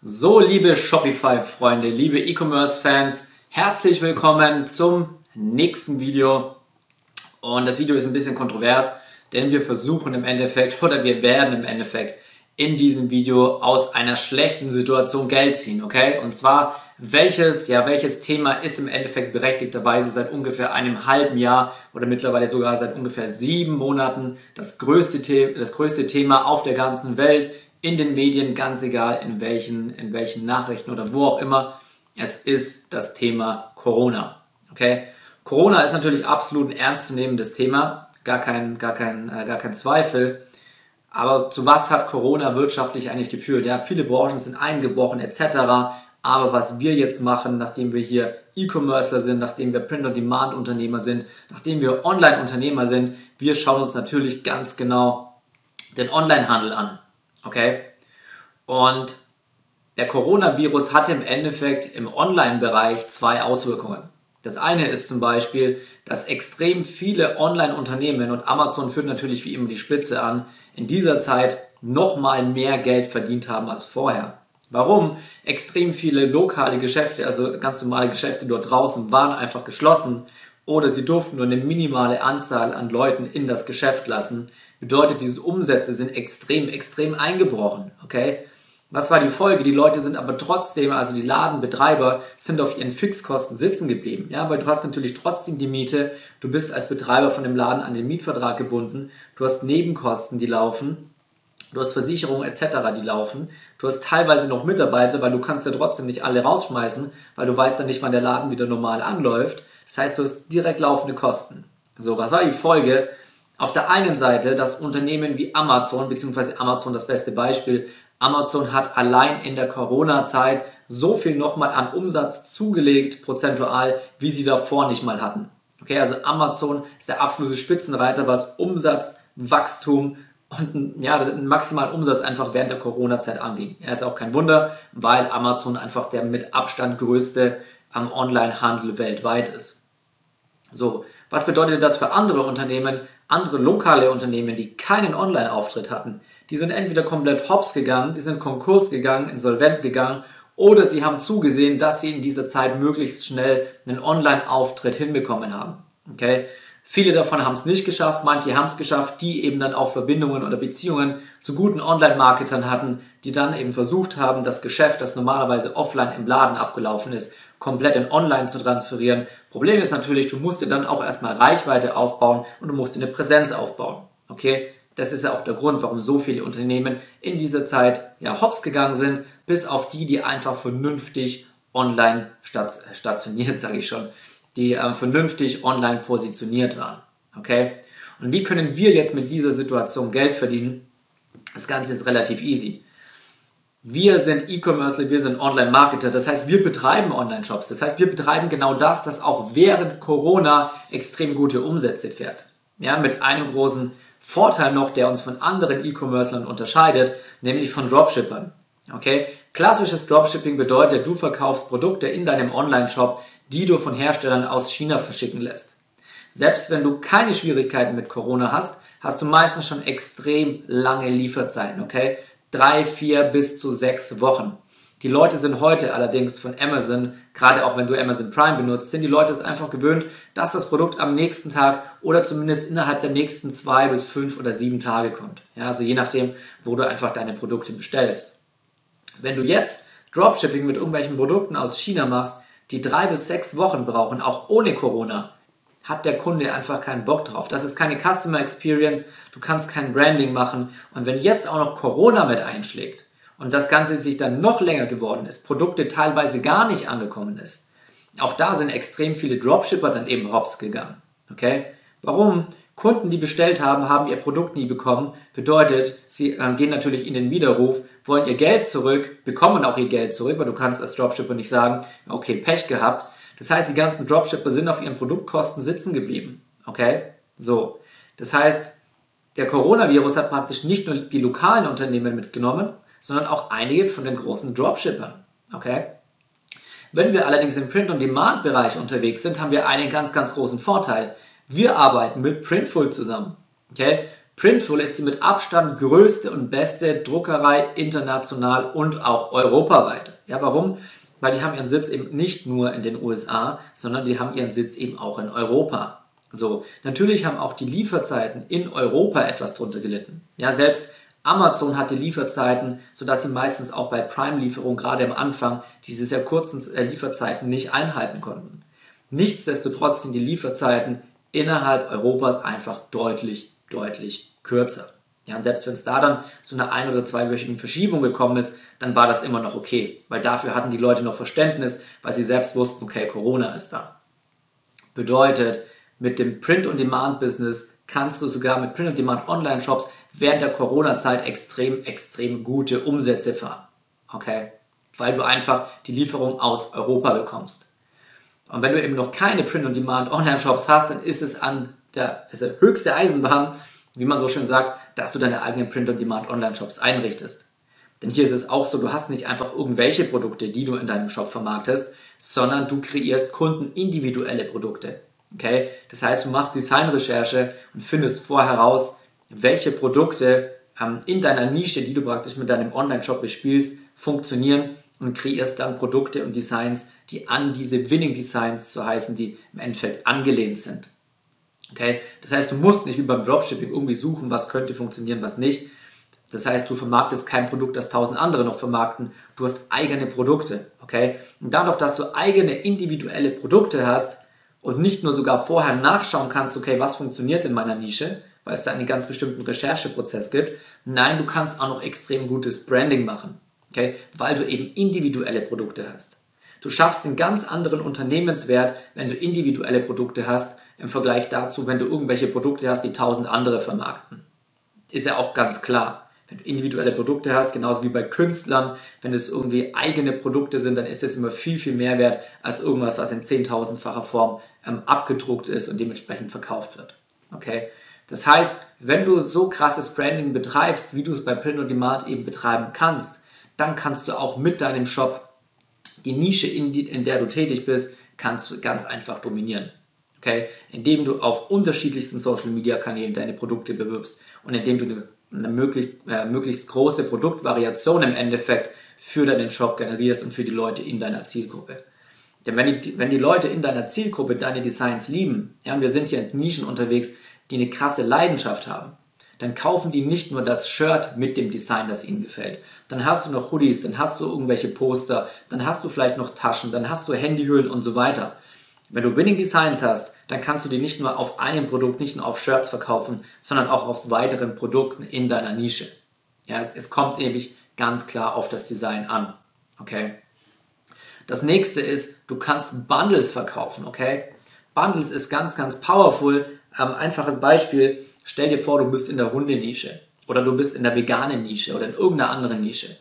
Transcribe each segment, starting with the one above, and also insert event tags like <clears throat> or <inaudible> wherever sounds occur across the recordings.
So, liebe Shopify-Freunde, liebe E-Commerce-Fans, herzlich willkommen zum nächsten Video. Und das Video ist ein bisschen kontrovers, denn wir versuchen im Endeffekt oder wir werden im Endeffekt in diesem Video aus einer schlechten Situation Geld ziehen, okay? Und zwar welches, ja, welches Thema ist im Endeffekt berechtigterweise seit ungefähr einem halben Jahr oder mittlerweile sogar seit ungefähr sieben Monaten das größte, das größte Thema auf der ganzen Welt, in den Medien, ganz egal in welchen, in welchen Nachrichten oder wo auch immer. Es ist das Thema Corona, okay? Corona ist natürlich absolut ein ernstzunehmendes Thema, gar kein, gar kein, äh, gar kein Zweifel. Aber zu was hat Corona wirtschaftlich eigentlich geführt? Ja, viele Branchen sind eingebrochen etc. Aber was wir jetzt machen, nachdem wir hier E-Commercer sind, nachdem wir Print-on-Demand-Unternehmer sind, nachdem wir Online-Unternehmer sind, wir schauen uns natürlich ganz genau den Online-Handel an. Okay? Und der Coronavirus hat im Endeffekt im Online-Bereich zwei Auswirkungen. Das eine ist zum Beispiel, dass extrem viele Online-Unternehmen und Amazon führt natürlich wie immer die Spitze an, in dieser Zeit nochmal mehr Geld verdient haben als vorher. Warum? Extrem viele lokale Geschäfte, also ganz normale Geschäfte dort draußen, waren einfach geschlossen oder sie durften nur eine minimale Anzahl an Leuten in das Geschäft lassen. Bedeutet, diese Umsätze sind extrem, extrem eingebrochen. Okay? Was war die Folge? Die Leute sind aber trotzdem, also die Ladenbetreiber sind auf ihren Fixkosten sitzen geblieben. Ja, weil du hast natürlich trotzdem die Miete. Du bist als Betreiber von dem Laden an den Mietvertrag gebunden. Du hast Nebenkosten, die laufen. Du hast Versicherungen etc., die laufen. Du hast teilweise noch Mitarbeiter, weil du kannst ja trotzdem nicht alle rausschmeißen, weil du weißt dann nicht, wann der Laden wieder normal anläuft. Das heißt, du hast direkt laufende Kosten. So, was war die Folge? Auf der einen Seite das Unternehmen wie Amazon, beziehungsweise Amazon das beste Beispiel. Amazon hat allein in der Corona-Zeit so viel nochmal an Umsatz zugelegt, prozentual, wie sie davor nicht mal hatten. Okay, also Amazon ist der absolute Spitzenreiter, was Umsatz, Wachstum und ja, den maximalen Umsatz einfach während der Corona-Zeit anging. Ja, ist auch kein Wunder, weil Amazon einfach der mit Abstand größte am Online-Handel weltweit ist. So, was bedeutet das für andere Unternehmen, andere lokale Unternehmen, die keinen Online-Auftritt hatten? Die sind entweder komplett hops gegangen, die sind Konkurs gegangen, insolvent gegangen oder sie haben zugesehen, dass sie in dieser Zeit möglichst schnell einen Online-Auftritt hinbekommen haben. Okay? Viele davon haben es nicht geschafft, manche haben es geschafft, die eben dann auch Verbindungen oder Beziehungen zu guten Online-Marketern hatten, die dann eben versucht haben, das Geschäft, das normalerweise offline im Laden abgelaufen ist, komplett in Online zu transferieren. Problem ist natürlich, du musst dir dann auch erstmal Reichweite aufbauen und du musst dir eine Präsenz aufbauen. Okay? Das ist ja auch der Grund, warum so viele Unternehmen in dieser Zeit ja hops gegangen sind, bis auf die, die einfach vernünftig online stationiert, <laughs> sage ich schon, die äh, vernünftig online positioniert waren. Okay? Und wie können wir jetzt mit dieser Situation Geld verdienen? Das Ganze ist relativ easy. Wir sind E-Commerce, wir sind Online-Marketer, das heißt, wir betreiben Online-Shops. Das heißt, wir betreiben genau das, das auch während Corona extrem gute Umsätze fährt. Ja, mit einem großen Vorteil noch, der uns von anderen E-Commercern unterscheidet, nämlich von Dropshippern. Okay? Klassisches Dropshipping bedeutet, du verkaufst Produkte in deinem Online-Shop die du von Herstellern aus China verschicken lässt. Selbst wenn du keine Schwierigkeiten mit Corona hast, hast du meistens schon extrem lange Lieferzeiten, okay? Drei, vier bis zu sechs Wochen. Die Leute sind heute allerdings von Amazon, gerade auch wenn du Amazon Prime benutzt, sind die Leute es einfach gewöhnt, dass das Produkt am nächsten Tag oder zumindest innerhalb der nächsten zwei bis fünf oder sieben Tage kommt. Ja, also je nachdem, wo du einfach deine Produkte bestellst. Wenn du jetzt Dropshipping mit irgendwelchen Produkten aus China machst, die drei bis sechs Wochen brauchen, auch ohne Corona, hat der Kunde einfach keinen Bock drauf. Das ist keine Customer Experience, du kannst kein Branding machen. Und wenn jetzt auch noch Corona mit einschlägt und das Ganze sich dann noch länger geworden ist, Produkte teilweise gar nicht angekommen ist, auch da sind extrem viele Dropshipper dann eben hops gegangen. Okay? Warum? Kunden, die bestellt haben, haben ihr Produkt nie bekommen. Bedeutet, sie äh, gehen natürlich in den Widerruf, wollen ihr Geld zurück, bekommen auch ihr Geld zurück, weil du kannst als Dropshipper nicht sagen, okay, Pech gehabt. Das heißt, die ganzen Dropshipper sind auf ihren Produktkosten sitzen geblieben. Okay? So. Das heißt, der Coronavirus hat praktisch nicht nur die lokalen Unternehmen mitgenommen, sondern auch einige von den großen Dropshippern. Okay? Wenn wir allerdings im Print-on-Demand-Bereich unterwegs sind, haben wir einen ganz, ganz großen Vorteil. Wir arbeiten mit Printful zusammen. Okay? Printful ist die mit Abstand größte und beste Druckerei international und auch europaweit. Ja, warum? Weil die haben ihren Sitz eben nicht nur in den USA, sondern die haben ihren Sitz eben auch in Europa. So, natürlich haben auch die Lieferzeiten in Europa etwas drunter gelitten. Ja, selbst Amazon hat die Lieferzeiten, sodass sie meistens auch bei Prime-Lieferungen gerade am Anfang diese sehr kurzen äh, Lieferzeiten nicht einhalten konnten. Nichtsdestotrotz sind die Lieferzeiten innerhalb Europas einfach deutlich, deutlich kürzer. Ja, und selbst wenn es da dann zu einer ein- oder zweiwöchigen Verschiebung gekommen ist, dann war das immer noch okay, weil dafür hatten die Leute noch Verständnis, weil sie selbst wussten, okay, Corona ist da. Bedeutet, mit dem Print-on-Demand-Business kannst du sogar mit Print-on-Demand Online-Shops während der Corona-Zeit extrem, extrem gute Umsätze fahren. Okay? Weil du einfach die Lieferung aus Europa bekommst. Und wenn du eben noch keine Print-on-Demand Online-Shops hast, dann ist es an der, ist der höchste Eisenbahn, wie man so schön sagt, dass du deine eigenen Print-on-Demand Online-Shops einrichtest. Denn hier ist es auch so, du hast nicht einfach irgendwelche Produkte, die du in deinem Shop vermarktest, sondern du kreierst kundenindividuelle Produkte. Okay? Das heißt, du machst Designrecherche und findest vorher heraus, welche Produkte ähm, in deiner Nische, die du praktisch mit deinem Online-Shop bespielst, funktionieren und kreierst dann Produkte und Designs, die an diese Winning Designs, so heißen die, im Endeffekt angelehnt sind. Okay? Das heißt, du musst nicht wie beim Dropshipping irgendwie suchen, was könnte funktionieren, was nicht. Das heißt, du vermarktest kein Produkt, das tausend andere noch vermarkten. Du hast eigene Produkte. Okay? Und dadurch, dass du eigene individuelle Produkte hast, und nicht nur sogar vorher nachschauen kannst, okay, was funktioniert in meiner Nische, weil es da einen ganz bestimmten Rechercheprozess gibt. Nein, du kannst auch noch extrem gutes Branding machen, okay, weil du eben individuelle Produkte hast. Du schaffst einen ganz anderen Unternehmenswert, wenn du individuelle Produkte hast, im Vergleich dazu, wenn du irgendwelche Produkte hast, die tausend andere vermarkten. Ist ja auch ganz klar. Wenn du individuelle Produkte hast, genauso wie bei Künstlern, wenn es irgendwie eigene Produkte sind, dann ist das immer viel, viel mehr wert als irgendwas, was in zehntausendfacher Form ähm, abgedruckt ist und dementsprechend verkauft wird. Okay? Das heißt, wenn du so krasses Branding betreibst, wie du es bei Print on Demand eben betreiben kannst, dann kannst du auch mit deinem Shop die Nische, in, die, in der du tätig bist, kannst du ganz einfach dominieren. Okay? Indem du auf unterschiedlichsten Social Media Kanälen deine Produkte bewirbst und indem du eine, möglichst, äh, möglichst große Produktvariation im Endeffekt für deinen Shop generierst und für die Leute in deiner Zielgruppe. Denn wenn die, wenn die Leute in deiner Zielgruppe deine Designs lieben, ja, und wir sind hier in Nischen unterwegs, die eine krasse Leidenschaft haben, dann kaufen die nicht nur das Shirt mit dem Design, das ihnen gefällt. Dann hast du noch Hoodies, dann hast du irgendwelche Poster, dann hast du vielleicht noch Taschen, dann hast du Handyhüllen und so weiter. Wenn du Winning Designs hast, dann kannst du die nicht nur auf einem Produkt, nicht nur auf Shirts verkaufen, sondern auch auf weiteren Produkten in deiner Nische. Ja, es, es kommt nämlich ganz klar auf das Design an. Okay? Das nächste ist, du kannst Bundles verkaufen, okay? Bundles ist ganz, ganz powerful. Ein einfaches Beispiel, stell dir vor, du bist in der Hundenische oder du bist in der veganen Nische oder in irgendeiner anderen Nische.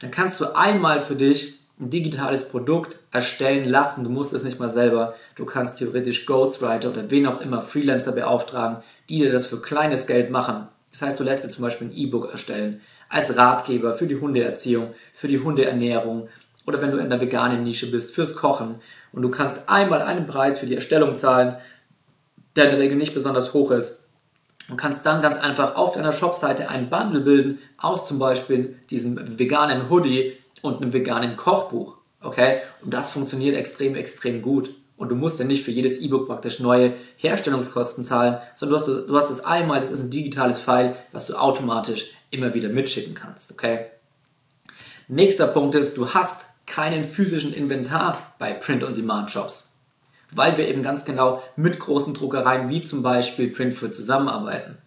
Dann kannst du einmal für dich ein digitales Produkt erstellen lassen. Du musst es nicht mal selber. Du kannst theoretisch Ghostwriter oder wen auch immer Freelancer beauftragen, die dir das für kleines Geld machen. Das heißt, du lässt dir zum Beispiel ein E-Book erstellen als Ratgeber für die Hundeerziehung, für die Hundeernährung, oder wenn du in der veganen Nische bist, fürs Kochen und du kannst einmal einen Preis für die Erstellung zahlen, der in der Regel nicht besonders hoch ist und kannst dann ganz einfach auf deiner Shopseite ein Bundle bilden aus zum Beispiel diesem veganen Hoodie und einem veganen Kochbuch. Okay? Und das funktioniert extrem, extrem gut. Und du musst ja nicht für jedes E-Book praktisch neue Herstellungskosten zahlen, sondern du hast, du hast das einmal, das ist ein digitales File, was du automatisch immer wieder mitschicken kannst. Okay? Nächster Punkt ist, du hast keinen physischen Inventar bei Print-on-Demand-Shops, weil wir eben ganz genau mit großen Druckereien wie zum Beispiel Printful zusammenarbeiten.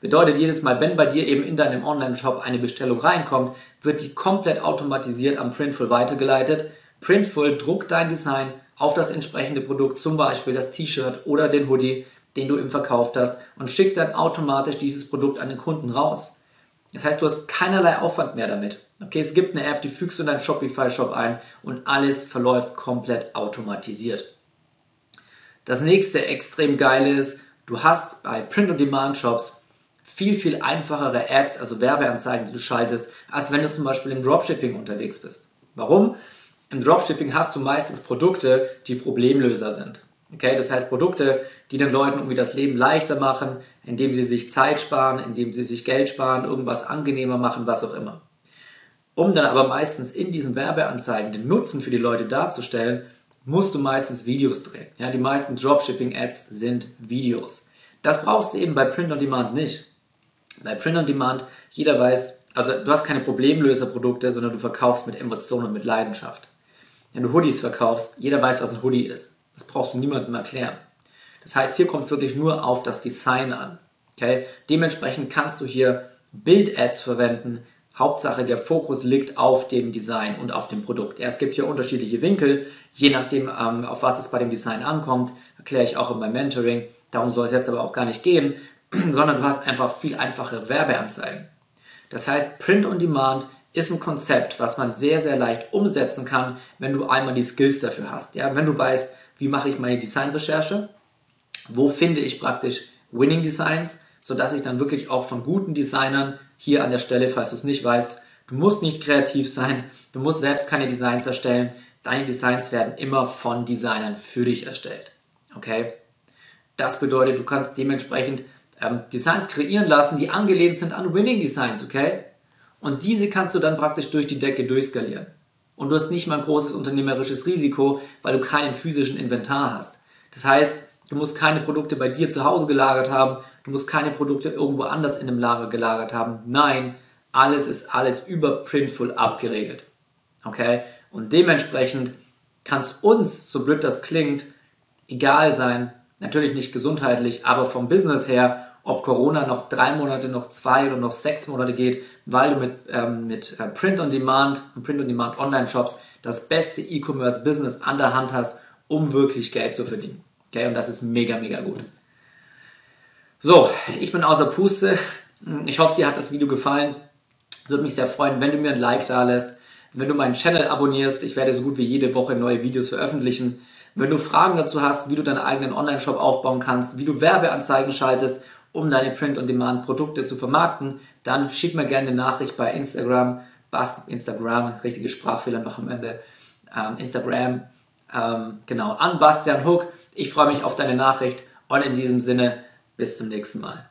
Bedeutet jedes Mal, wenn bei dir eben in deinem Online-Shop eine Bestellung reinkommt, wird die komplett automatisiert am Printful weitergeleitet. Printful druckt dein Design auf das entsprechende Produkt, zum Beispiel das T-Shirt oder den Hoodie, den du eben verkauft hast und schickt dann automatisch dieses Produkt an den Kunden raus. Das heißt, du hast keinerlei Aufwand mehr damit. Okay, es gibt eine App, die fügst du in deinen Shopify-Shop ein und alles verläuft komplett automatisiert. Das nächste extrem geile ist, du hast bei Print-on-Demand-Shops viel, viel einfachere Ads, also Werbeanzeigen, die du schaltest, als wenn du zum Beispiel im Dropshipping unterwegs bist. Warum? Im Dropshipping hast du meistens Produkte, die Problemlöser sind. Okay, das heißt Produkte, die den Leuten irgendwie das Leben leichter machen, indem sie sich Zeit sparen, indem sie sich Geld sparen, irgendwas angenehmer machen, was auch immer. Um dann aber meistens in diesen Werbeanzeigen den Nutzen für die Leute darzustellen, musst du meistens Videos drehen. Ja, die meisten Dropshipping-Ads sind Videos. Das brauchst du eben bei Print on Demand nicht. Bei Print on Demand, jeder weiß, also du hast keine Problemlöserprodukte, sondern du verkaufst mit Emotionen und mit Leidenschaft. Wenn du Hoodies verkaufst, jeder weiß, was ein Hoodie ist. Das brauchst du niemandem erklären. Das heißt, hier kommt es wirklich nur auf das Design an. Okay? Dementsprechend kannst du hier Bild-Ads verwenden. Hauptsache, der Fokus liegt auf dem Design und auf dem Produkt. Ja, es gibt hier unterschiedliche Winkel, je nachdem, ähm, auf was es bei dem Design ankommt. Erkläre ich auch in meinem Mentoring. Darum soll es jetzt aber auch gar nicht gehen, <clears throat> sondern du hast einfach viel einfache Werbeanzeigen. Das heißt, Print on Demand ist ein Konzept, was man sehr, sehr leicht umsetzen kann, wenn du einmal die Skills dafür hast. Ja, wenn du weißt, wie mache ich meine Designrecherche, wo finde ich praktisch Winning Designs, sodass ich dann wirklich auch von guten Designern hier an der Stelle, falls du es nicht weißt, du musst nicht kreativ <laughs> sein, du musst selbst keine Designs erstellen, deine Designs werden immer von Designern für dich erstellt. Okay? Das bedeutet, du kannst dementsprechend ähm, Designs kreieren lassen, die angelehnt sind an Winning Designs, okay? Und diese kannst du dann praktisch durch die Decke durchskalieren. Und du hast nicht mal ein großes unternehmerisches Risiko, weil du keinen physischen Inventar hast. Das heißt, du musst keine Produkte bei dir zu Hause gelagert haben, du musst keine Produkte irgendwo anders in einem Lager gelagert haben. Nein, alles ist alles über Printful abgeregelt. Okay? Und dementsprechend kann es uns, so blöd das klingt, egal sein, natürlich nicht gesundheitlich, aber vom Business her, ob Corona noch drei Monate, noch zwei oder noch sechs Monate geht, weil du mit, ähm, mit äh, Print on Demand und Print on Demand Online Shops das beste E-Commerce Business an der Hand hast, um wirklich Geld zu verdienen. Okay, und das ist mega, mega gut. So, ich bin außer Puste. Ich hoffe, dir hat das Video gefallen. Würde mich sehr freuen, wenn du mir ein Like da lässt, wenn du meinen Channel abonnierst. Ich werde so gut wie jede Woche neue Videos veröffentlichen. Wenn du Fragen dazu hast, wie du deinen eigenen Online-Shop aufbauen kannst, wie du Werbeanzeigen schaltest, um deine Print-on-Demand-Produkte zu vermarkten, dann schick mir gerne eine Nachricht bei Instagram, Bast Instagram, richtige Sprachfehler noch am Ende, ähm, Instagram, ähm, genau, an Bastian Hook. Ich freue mich auf deine Nachricht und in diesem Sinne, bis zum nächsten Mal.